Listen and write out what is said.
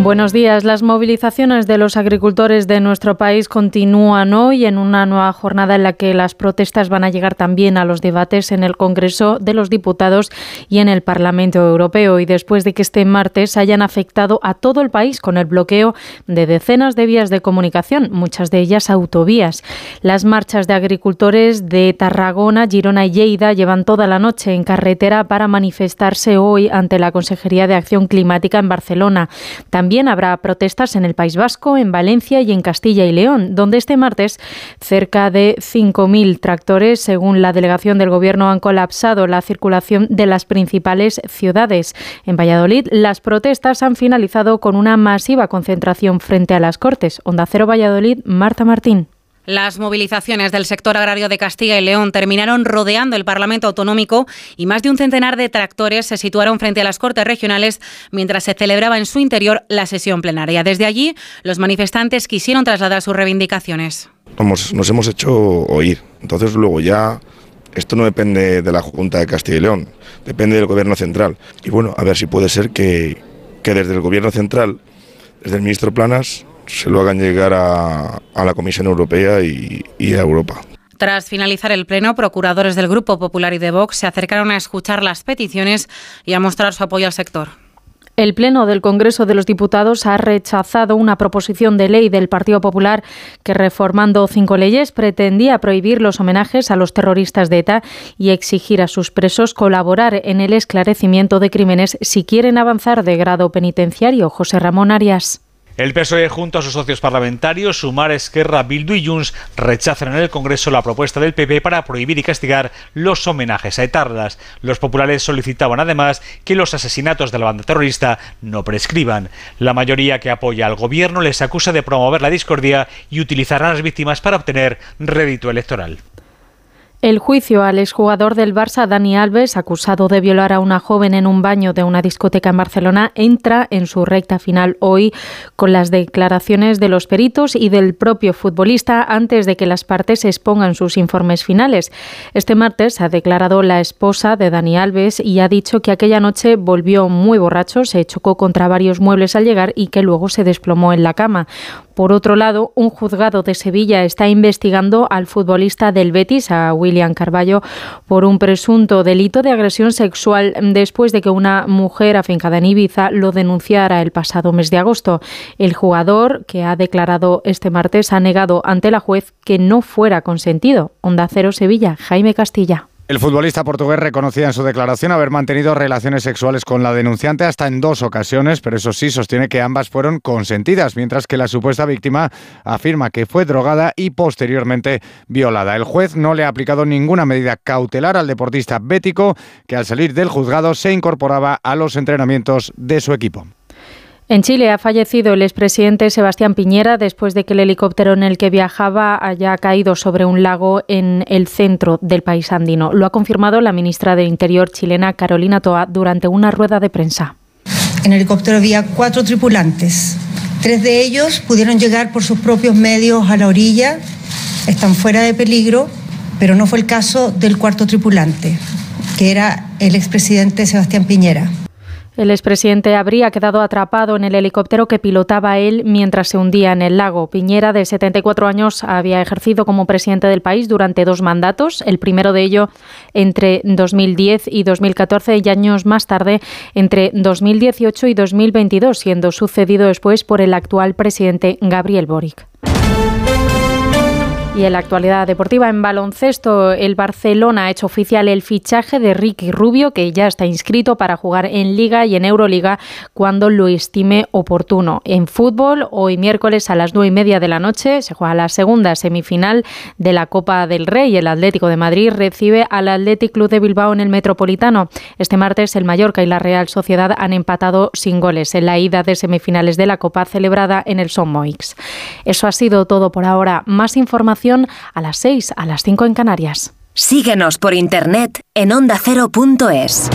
Buenos días. Las movilizaciones de los agricultores de nuestro país continúan hoy en una nueva jornada en la que las protestas van a llegar también a los debates en el Congreso de los Diputados y en el Parlamento Europeo. Y después de que este martes hayan afectado a todo el país con el bloqueo de decenas de vías de comunicación, muchas de ellas autovías. Las marchas de agricultores de Tarragona, Girona y Lleida llevan toda la noche en carretera para manifestarse hoy ante la Consejería de Acción Climática en Barcelona. También habrá protestas en el País Vasco, en Valencia y en Castilla y León, donde este martes cerca de 5.000 tractores, según la delegación del Gobierno, han colapsado la circulación de las principales ciudades. En Valladolid, las protestas han finalizado con una masiva concentración frente a las Cortes. Onda Cero Valladolid, Marta Martín. Las movilizaciones del sector agrario de Castilla y León terminaron rodeando el Parlamento Autonómico y más de un centenar de tractores se situaron frente a las Cortes Regionales mientras se celebraba en su interior la sesión plenaria. Desde allí, los manifestantes quisieron trasladar sus reivindicaciones. nos hemos hecho oír. Entonces luego ya esto no depende de la Junta de Castilla y León, depende del Gobierno Central. Y bueno, a ver si puede ser que, que desde el Gobierno Central, desde el ministro Planas, se lo hagan llegar a, la Comisión Europea y, y a Europa. Tras finalizar el pleno, procuradores del Grupo Popular y de Vox se acercaron a escuchar las peticiones y a mostrar su apoyo al sector. El Pleno del Congreso de los Diputados ha rechazado una proposición de ley del Partido Popular que, reformando cinco leyes, pretendía prohibir los homenajes a los terroristas de ETA y exigir a sus presos colaborar en el esclarecimiento de crímenes si quieren avanzar de grado penitenciario. José Ramón Arias. El PSOE junto a sus socios parlamentarios, Sumar, Esquerra, Bildu y Junts, rechazan en el Congreso la propuesta del PP para prohibir y castigar los homenajes a etarras. Los populares solicitaban además que los asesinatos de la banda terrorista no prescriban. La mayoría que apoya al gobierno les acusa de promover la discordia y utilizar a las víctimas para obtener rédito electoral. El juicio al exjugador del Barça, Dani Alves, acusado de violar a una joven en un baño de una discoteca en Barcelona, entra en su recta final hoy con las declaraciones de los peritos y del propio futbolista antes de que las partes expongan sus informes finales. Este martes ha declarado la esposa de Dani Alves y ha dicho que aquella noche volvió muy borracho, se chocó contra varios muebles al llegar y que luego se desplomó en la cama. Por otro lado, un juzgado de Sevilla está investigando al futbolista del Betis, a William Carballo, por un presunto delito de agresión sexual después de que una mujer afincada en Ibiza lo denunciara el pasado mes de agosto. El jugador, que ha declarado este martes, ha negado ante la juez que no fuera consentido. Onda Cero Sevilla, Jaime Castilla. El futbolista portugués reconocía en su declaración haber mantenido relaciones sexuales con la denunciante hasta en dos ocasiones, pero eso sí sostiene que ambas fueron consentidas, mientras que la supuesta víctima afirma que fue drogada y posteriormente violada. El juez no le ha aplicado ninguna medida cautelar al deportista bético, que al salir del juzgado se incorporaba a los entrenamientos de su equipo. En Chile ha fallecido el expresidente Sebastián Piñera después de que el helicóptero en el que viajaba haya caído sobre un lago en el centro del país andino. Lo ha confirmado la ministra del Interior chilena Carolina Toa durante una rueda de prensa. En el helicóptero había cuatro tripulantes. Tres de ellos pudieron llegar por sus propios medios a la orilla, están fuera de peligro, pero no fue el caso del cuarto tripulante, que era el expresidente Sebastián Piñera. El expresidente habría quedado atrapado en el helicóptero que pilotaba él mientras se hundía en el lago. Piñera, de 74 años, había ejercido como presidente del país durante dos mandatos, el primero de ello entre 2010 y 2014 y años más tarde entre 2018 y 2022, siendo sucedido después por el actual presidente Gabriel Boric. Y en la actualidad deportiva, en baloncesto, el Barcelona ha hecho oficial el fichaje de Ricky Rubio, que ya está inscrito para jugar en Liga y en Euroliga cuando lo estime oportuno. En fútbol, hoy miércoles a las nueve y media de la noche se juega la segunda semifinal de la Copa del Rey. El Atlético de Madrid recibe al Athletic Club de Bilbao en el Metropolitano. Este martes, el Mallorca y la Real Sociedad han empatado sin goles en la ida de semifinales de la Copa celebrada en el Son Moix. Eso ha sido todo por ahora. Más información a las 6, a las 5 en Canarias. Síguenos por internet en ondacero.es.